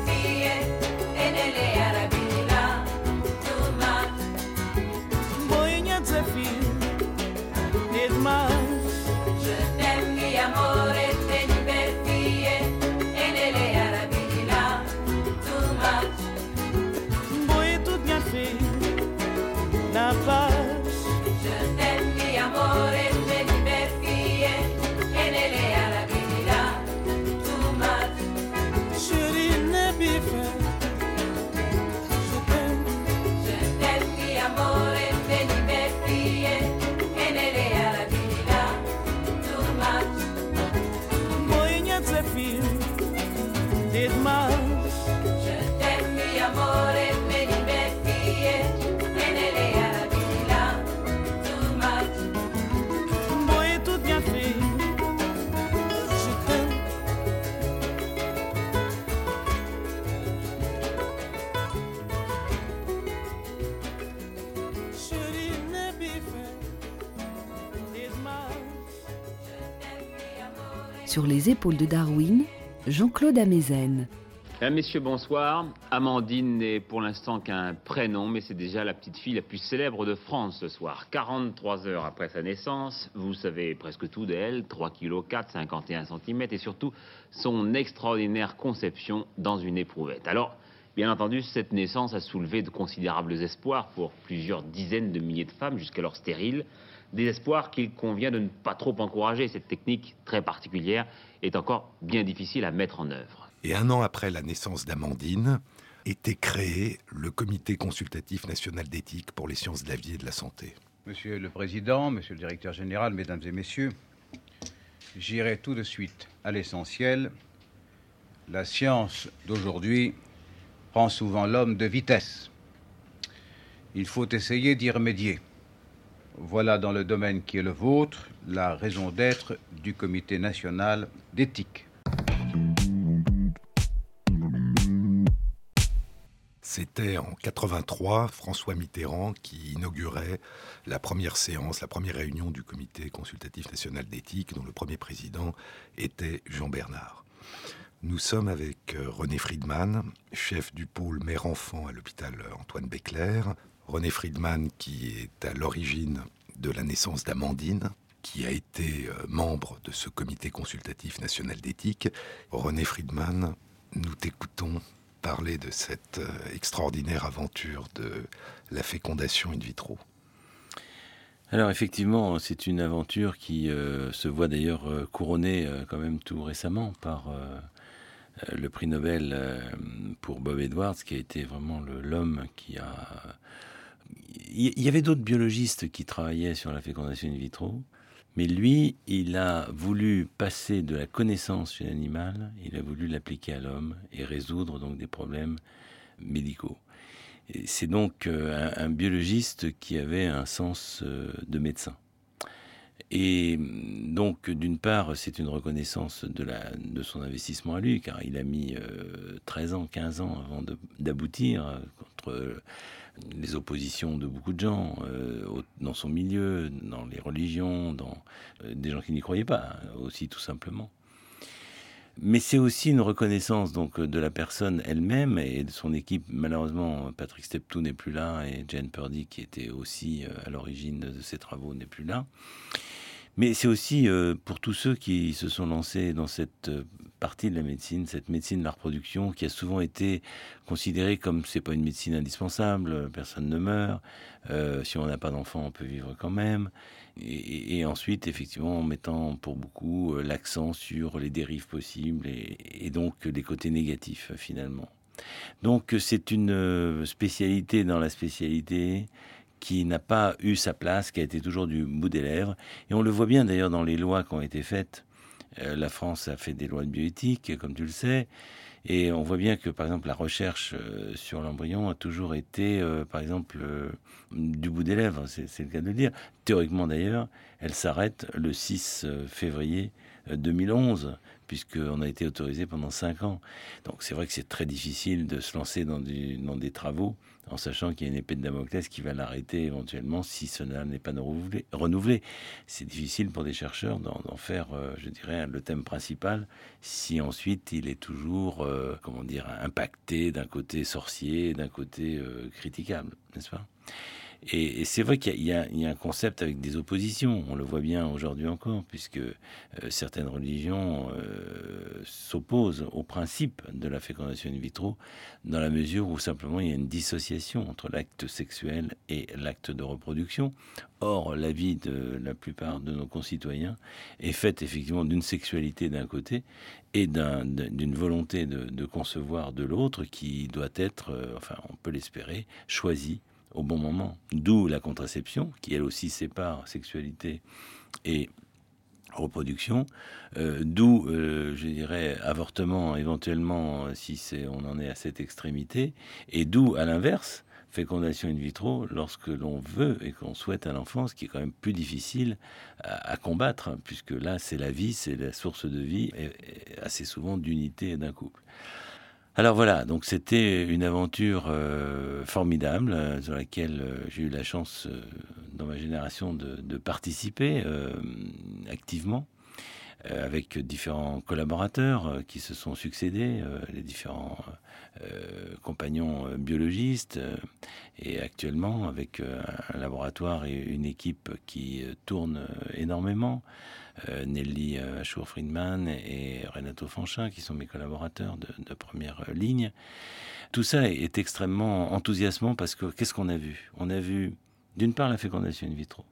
Sur les épaules de Darwin, Jean-Claude Amezen. Mesdames, Messieurs, bonsoir. Amandine n'est pour l'instant qu'un prénom, mais c'est déjà la petite fille la plus célèbre de France ce soir. 43 heures après sa naissance, vous savez presque tout d'elle, 3 kg 4, 51 cm, et surtout son extraordinaire conception dans une éprouvette. Alors, bien entendu, cette naissance a soulevé de considérables espoirs pour plusieurs dizaines de milliers de femmes, jusqu'alors stériles. Des espoirs qu'il convient de ne pas trop encourager. Cette technique très particulière est encore bien difficile à mettre en œuvre. Et un an après la naissance d'Amandine, était créé le Comité consultatif national d'éthique pour les sciences de la vie et de la santé. Monsieur le Président, Monsieur le Directeur Général, Mesdames et Messieurs, j'irai tout de suite à l'essentiel. La science d'aujourd'hui prend souvent l'homme de vitesse. Il faut essayer d'y remédier. Voilà dans le domaine qui est le vôtre la raison d'être du Comité national d'éthique. C'était en 83 François Mitterrand qui inaugurait la première séance, la première réunion du Comité consultatif national d'éthique, dont le premier président était Jean Bernard. Nous sommes avec euh, René Friedman, chef du pôle mère-enfant à l'hôpital Antoine Béclair. René Friedman qui est à l'origine de la naissance d'Amandine, qui a été euh, membre de ce comité consultatif national d'éthique. René Friedman, nous t'écoutons parler de cette euh, extraordinaire aventure de la fécondation in vitro. Alors effectivement, c'est une aventure qui euh, se voit d'ailleurs couronnée quand même tout récemment par le prix Nobel pour Bob Edwards, qui a été vraiment l'homme qui a... Il y- avait d'autres biologistes qui travaillaient sur la fécondation in vitro, mais lui, il a voulu passer de la connaissance chez l'animal, il a voulu l'appliquer à l'homme et résoudre donc des problèmes médicaux. C'est donc euh, un, biologiste qui avait un sens euh, de médecin. Et mm, donc, d'une part, c'est une reconnaissance de, de son investissement à lui, car il a mis euh, 13 ans, 15 ans avant d'aboutir euh, contre euh, les oppositions de beaucoup de gens euh, dans son milieu, dans les religions, dans euh, des gens qui n'y croyaient pas, hein, aussi tout simplement. Mais c'est aussi une reconnaissance donc de la personne elle-même et de son équipe. Malheureusement, Patrick Steptoe n'est plus là et Jane Purdy, qui était aussi euh, à l'origine de ces travaux, n'est plus là. Mais c'est aussi euh, pour tous ceux qui se sont lancés dans cette euh, partie de la médecine, cette médecine de la reproduction, qui a souvent été considérée comme c'est pas une médecine indispensable, euh, personne ne meurt, si on n'a pas d'enfant, on peut vivre quand même. Et, ensuite, effectivement, en mettant pour beaucoup l'accent sur les dérives possibles et, donc les côtés négatifs finalement. Donc c'est une spécialité dans la spécialité qui n'a pas eu sa place, qui a été toujours du bout des lèvres. Et on le voit bien d'ailleurs dans les lois qui ont été faites. Euh, la France a fait des lois de bioéthique, comme tu le sais. Et on voit bien que, par exemple, la recherche euh, sur l'embryon a toujours été, euh, par exemple, du bout des lèvres, c'est le cas de le dire. Théoriquement, d'ailleurs, elle s'arrête le 6 euh, février euh, 2011, puisqu'on a été autorisé pendant 5 ans. Donc c'est vrai que c'est très difficile de se lancer dans, des travaux en sachant qu'il y a une épée de Damoclès qui va l'arrêter éventuellement si cela n'est pas renouvelé. C'est difficile pour des chercheurs d'en d'en faire, euh, je dirais, le thème principal si ensuite il est toujours, euh, comment dire, impacté d'un côté sorcier, d'un côté euh, critiquable, n'est-ce pas? Et, c'est vrai qu'il y, a- un concept avec des oppositions. On le voit bien aujourd'hui encore, puisque euh, certaines religions euh, s'opposent au principe de la fécondation in vitro, dans la mesure où simplement il y a une dissociation entre l'acte sexuel et l'acte de reproduction. Or, la vie de la plupart de nos concitoyens est faite effectivement d'une sexualité d'un côté et d'un- d'une volonté de, de concevoir de l'autre qui doit être, euh, enfin on peut l'espérer, choisie au bon moment. D'où la contraception, qui elle aussi sépare sexualité et reproduction, euh, d'où, euh, je dirais, avortement éventuellement si on en est à cette extrémité, et d'où, à l'inverse, fécondation in vitro lorsque l'on veut et qu'on souhaite un enfant, ce qui est quand même plus difficile à, à combattre, hein, puisque là, c'est la vie, c'est la source de vie, et assez souvent d'unité d'un couple. Alors voilà, donc c'était une aventure euh, formidable euh, sur laquelle euh, j'ai eu la chance euh, dans ma génération de, de participer activement avec différents collaborateurs qui se sont succédés, les différents euh, compagnons euh, biologistes euh, et actuellement avec un laboratoire et une équipe qui tourne énormément. Nelly Achour-Friedman et Renato Fanchin, qui sont mes collaborateurs de, de première ligne. Tout ça est extrêmement enthousiasmant parce que qu'est-ce qu'on a vu? On a vu d'une part la fécondation in vitro,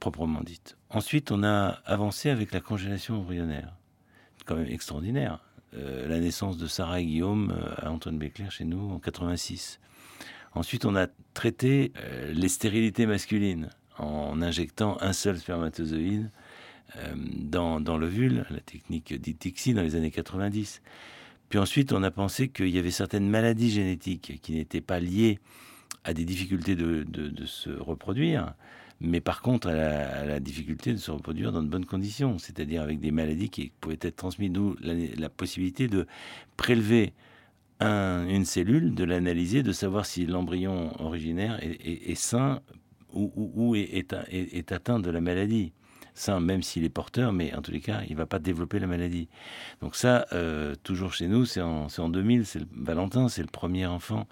proprement dite. Ensuite, on a avancé avec la congélation embryonnaire, quand même extraordinaire. Euh, la naissance de Sarah et Guillaume euh, à Antoine Béclair chez nous en 86. Ensuite, on a traité euh, les stérilités masculines en injectant un seul spermatozoïde dans, dans l'ovule, la technique dite TICSI dans les années 90. Puis ensuite, on a pensé qu'il y avait certaines maladies génétiques qui n'étaient pas liées à des difficultés de- de se reproduire, mais par contre la, à la difficulté de se reproduire dans de bonnes conditions, c'est-à-dire avec des maladies qui pouvaient être transmises, d'où la, la possibilité de prélever un- une cellule, de l'analyser, de savoir si l'embryon originaire est, sain ou, est atteint de la maladie. Même s'il est porteur, mais en tous les cas, il ne va pas développer la maladie. Donc ça, euh, toujours chez nous, c'est en, en 2000, c'est le Valentin, c'est le premier enfant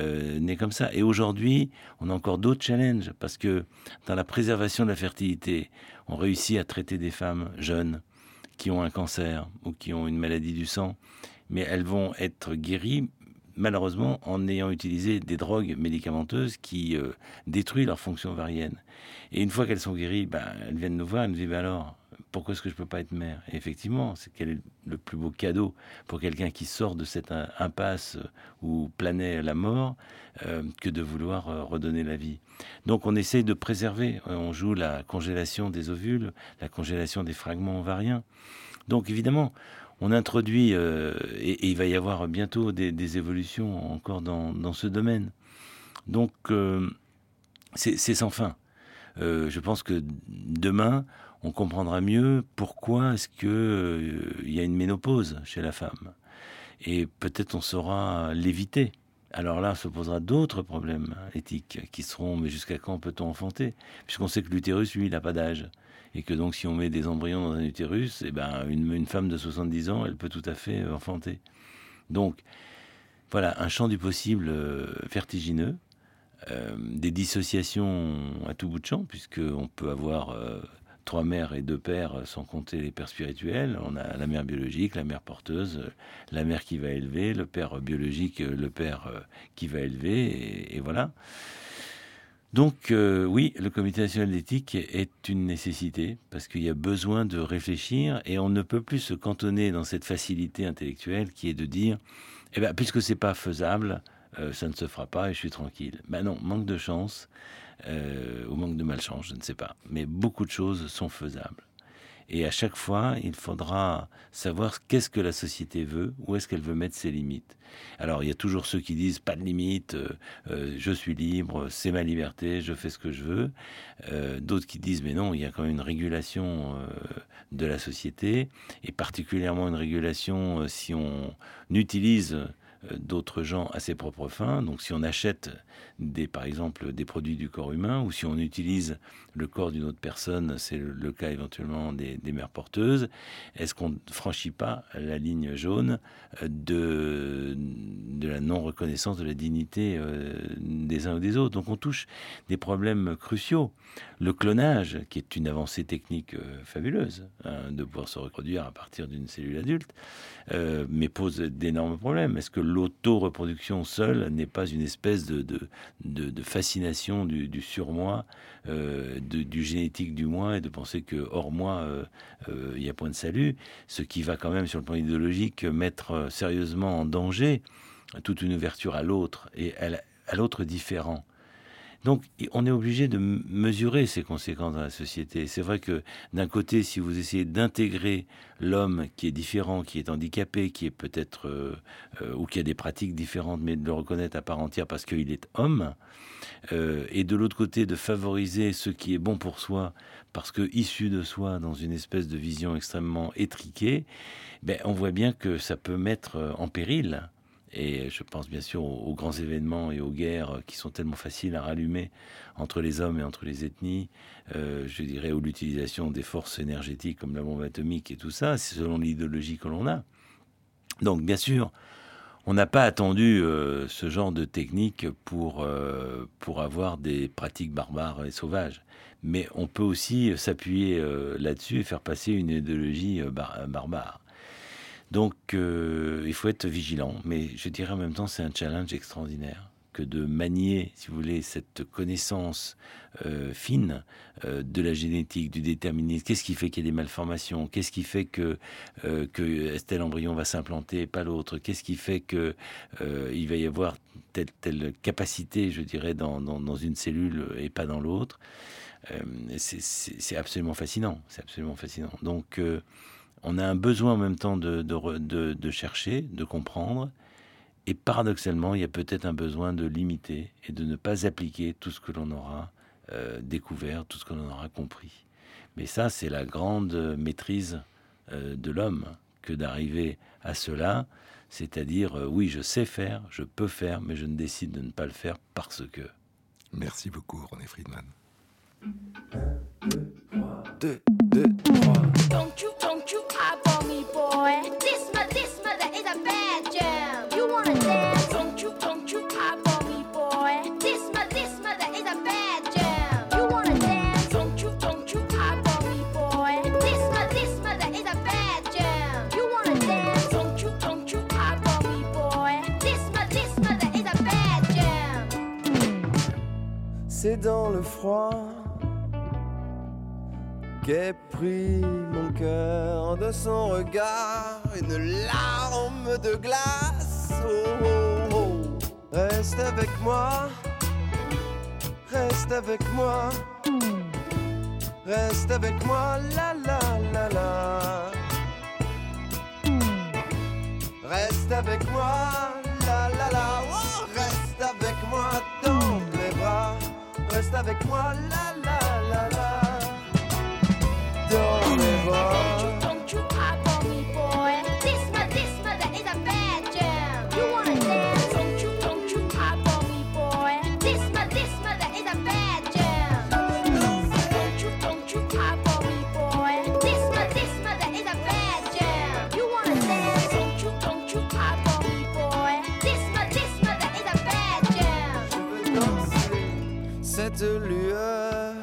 euh, né comme ça. Et aujourd'hui, on a encore d'autres challenges, parce que dans la préservation de la fertilité, on réussit à traiter des femmes jeunes qui ont un cancer ou qui ont une maladie du sang, mais elles vont être guéries malheureusement en ayant utilisé des drogues médicamenteuses qui euh, détruisent leur fonction ovarienne. Et une fois qu'elles sont guéries, ben, elles viennent nous voir, elles nous disent Ben alors, pourquoi est-ce que je peux pas être mère? Et effectivement, c'est quel est le plus beau cadeau pour quelqu'un qui sort de cette im- impasse où planait la mort euh, que de vouloir euh, redonner la vie. Donc on essaye de préserver, Euh, on joue la congélation des ovules, la congélation des fragments ovariens. Donc évidemment, on introduit, euh, et, il va y avoir bientôt des, évolutions encore dans, ce domaine. Donc, euh, c'est sans fin. Euh, je pense que demain, on comprendra mieux pourquoi est-ce euh, il y a une ménopause chez la femme. Et peut-être on saura l'éviter. Alors là, se posera d'autres problèmes éthiques qui seront, mais jusqu'à quand peut-on enfanter? Puisqu'on sait que l'utérus, lui, n'a pas d'âge. Et que donc, si on met des embryons dans un utérus, eh ben, une, femme de 70 ans, elle peut tout à fait euh, enfanter. Donc, voilà, un champ du possible euh, vertigineux, euh, des dissociations à tout bout de champ, puisqu'on peut avoir trois mères et deux pères, sans compter les pères spirituels. On a la mère biologique, la mère porteuse, la mère qui va élever, le père biologique, le père qui va élever, et, et voilà. Donc euh, oui, le comité national d'éthique est une nécessité parce qu'il y a besoin de réfléchir et on ne peut plus se cantonner dans cette facilité intellectuelle qui est de dire, eh ben puisque c'est pas faisable, euh, ça ne se fera pas et je suis tranquille. Ben non, manque de chance euh, ou manque de malchance, je ne sais pas. Mais beaucoup de choses sont faisables. Et à chaque fois, il faudra savoir qu'est-ce que la société veut, où est-ce qu'elle veut mettre ses limites. Alors, il y a toujours ceux qui disent pas de limite, euh, euh, je suis libre, c'est ma liberté, je fais ce que je veux. Euh, D'autres qui disent mais non, il y a quand même une régulation de la société, et particulièrement une régulation si on utilise d'autres gens à ses propres fins. Donc, si on achète des, par exemple, des produits du corps humain, ou si on utilise le corps d'une autre personne, c'est le, cas éventuellement des, mères porteuses, est-ce qu'on ne franchit pas la ligne jaune euh, de, de la non-reconnaissance de la dignité euh, des uns ou des autres? Donc, on touche des problèmes cruciaux. Le clonage, qui est une avancée technique euh, fabuleuse, hein, de pouvoir se reproduire à partir d'une cellule adulte, mais pose d'énormes problèmes. Est-ce que l'auto-reproduction seule n'est pas une espèce de, de, fascination du, surmoi, euh, du génétique du moi, et de penser que hors moi, euh, euh, il y a point de salut, ce qui va quand même, sur le plan idéologique, mettre sérieusement en danger toute une ouverture à l'autre, et à l'autre différent. Donc, on est obligé de mesurer ces conséquences dans la société. C'est vrai que d'un côté, si vous essayez d'intégrer l'homme qui est différent, qui est handicapé, qui est peut-être euh, euh, ou qui a des pratiques différentes, mais de le reconnaître à part entière parce qu'il est homme, euh, et de l'autre côté, de favoriser ce qui est bon pour soi parce que issu de soi dans une espèce de vision extrêmement étriquée, ben, on voit bien que ça peut mettre en péril et je pense bien sûr aux, grands événements et aux guerres qui sont tellement faciles à rallumer entre les hommes et entre les ethnies. Euh, je dirais ou l'utilisation des forces énergétiques comme la bombe atomique et tout ça, selon l'idéologie que l'on a. Donc bien sûr, on n'a pas attendu euh, ce genre de technique pour, euh, pour avoir des pratiques barbares et sauvages. Mais on peut aussi s'appuyer là-dessus et faire passer une idéologie bar- barbare. Donc, euh, il faut être vigilant. Mais je dirais en même temps, c'est un challenge extraordinaire que de manier, si vous voulez, cette connaissance euh, fine euh, de la génétique, du déterminisme. Qu'est-ce qui fait qu'il y a des malformations? Qu'est-ce qui fait que, tel embryon va s'implanter et pas l'autre? Qu'est-ce qui fait que il va y avoir telle, capacité, je dirais, dans, dans, une cellule et pas dans l'autre? C'est- absolument fascinant. C'est absolument fascinant. Donc, on a un besoin en même temps de, de, de, chercher, de comprendre, et paradoxalement, il y a peut-être un besoin de limiter et de ne pas appliquer tout ce que l'on aura euh, découvert, tout ce que l'on aura compris. Mais ça, c'est la grande euh, maîtrise euh, de l'homme hein, que d'arriver à cela, c'est-à-dire, oui, je sais faire, je peux faire, mais je ne décide de ne pas le faire parce que. Merci beaucoup, René Friedman. 2, 2, 3. C'est dans le froid qu'est pris mon cœur de son regard, une larme de glace. Oh, oh, oh. Reste avec moi, reste avec moi, reste avec moi, la la la la. reste avec moi, la la la, oh, reste avec moi dans reste avec moi, la la la la, dans mes bras. Cette lueur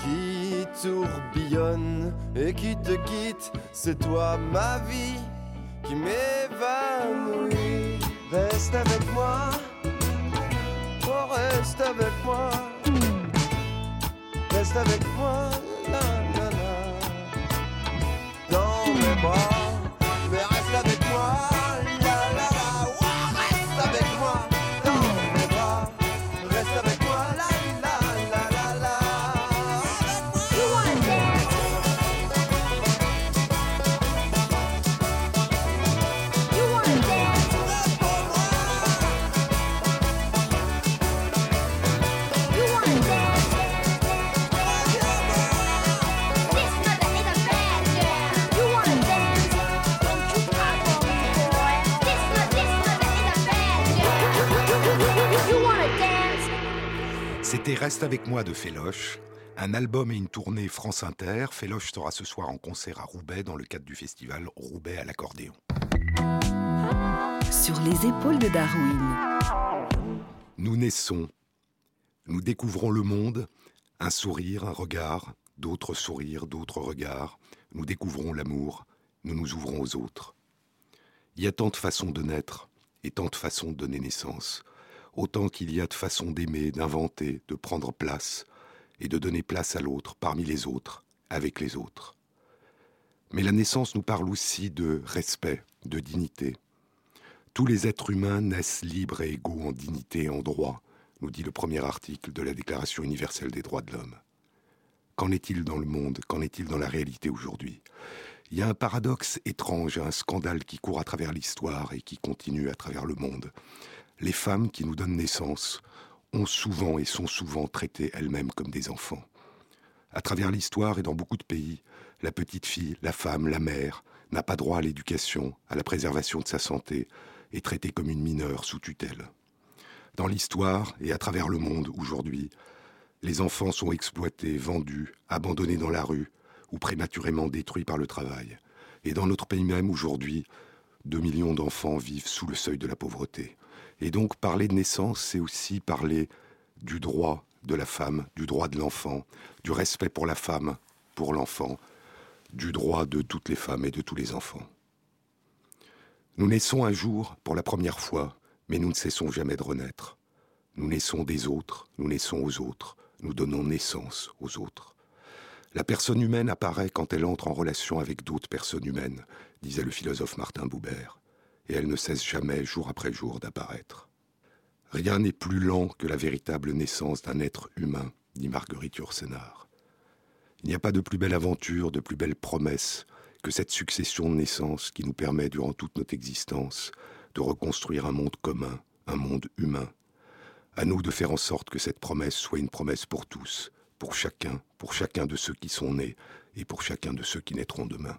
qui tourbillonne et qui te quitte, c'est toi ma vie qui m'évanouit. Reste avec moi, oh reste avec moi, reste avec moi, C'était Reste avec moi de Féloche, un album et une tournée France Inter. Féloche sera ce soir en concert à Roubaix dans le cadre du festival Roubaix à l'accordéon. Sur les épaules de Darwin, Nous naissons, nous découvrons le monde, un sourire, un regard, d'autres sourires, d'autres regards, nous découvrons l'amour, nous nous ouvrons aux autres. Il y a tant de façons de naître et tant de façons de donner naissance, autant qu'il y a de façons d'aimer, d'inventer, de prendre place et de donner place à l'autre parmi les autres, avec les autres. Mais la naissance nous parle aussi de respect, de dignité. Tous les êtres humains naissent libres et égaux en dignité et en droit, nous dit le premier article de la Déclaration universelle des droits de l'homme. Qu'en est-il dans le monde? Qu'en est-il dans la réalité aujourd'hui? Il y a un paradoxe étrange, un scandale qui court à travers l'histoire et qui continue à travers le monde. Les femmes qui nous donnent naissance ont souvent et sont souvent traitées elles-mêmes comme des enfants. À travers l'histoire et dans beaucoup de pays, la petite fille, la femme, la mère n'a pas droit à l'éducation, à la préservation de sa santé, est traitée comme une mineure sous tutelle. Dans l'histoire et à travers le monde aujourd'hui, les enfants sont exploités, vendus, abandonnés dans la rue ou prématurément détruits par le travail. Et dans notre pays même aujourd'hui, 2 millions d'enfants vivent sous le seuil de la pauvreté. Et donc parler de naissance, c'est aussi parler du droit de la femme, du droit de l'enfant, du respect pour la femme, pour l'enfant, du droit de toutes les femmes et de tous les enfants. Nous naissons un jour pour la première fois, mais nous ne cessons jamais de renaître. Nous naissons des autres, nous naissons aux autres, nous donnons naissance aux autres. La personne humaine apparaît quand elle entre en relation avec d'autres personnes humaines, disait le philosophe Martin Buber, et elle ne cesse jamais, jour après jour, d'apparaître. Rien n'est plus lent que la véritable naissance d'un être humain, dit Marguerite Yourcenar. Il n'y a pas de plus belle aventure, de plus belle promesse que cette succession de naissances qui nous permet, durant toute notre existence, de reconstruire un monde commun, un monde humain. À nous de faire en sorte que cette promesse soit une promesse pour tous, pour chacun, pour chacun de ceux qui sont nés et pour chacun de ceux qui naîtront demain.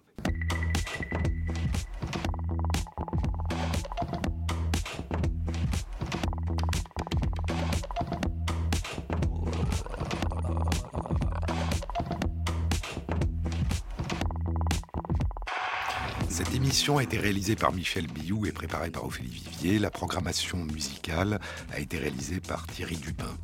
Émission a été réalisée par Michel Biou et préparée par Ophélie Vivier. La programmation musicale a été réalisée par Thierry Dupin.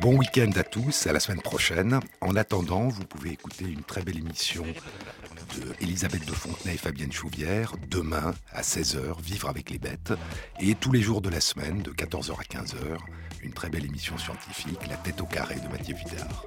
Bon week-end à tous, à la semaine prochaine. En attendant, vous pouvez écouter une très belle émission de Elisabeth de Fontenay et Fabienne Chouvière, demain à 16h, Vivre avec les bêtes, et tous les jours de la semaine, de 14h à 15h, une très belle émission scientifique, La tête au carré de Mathieu Vidard.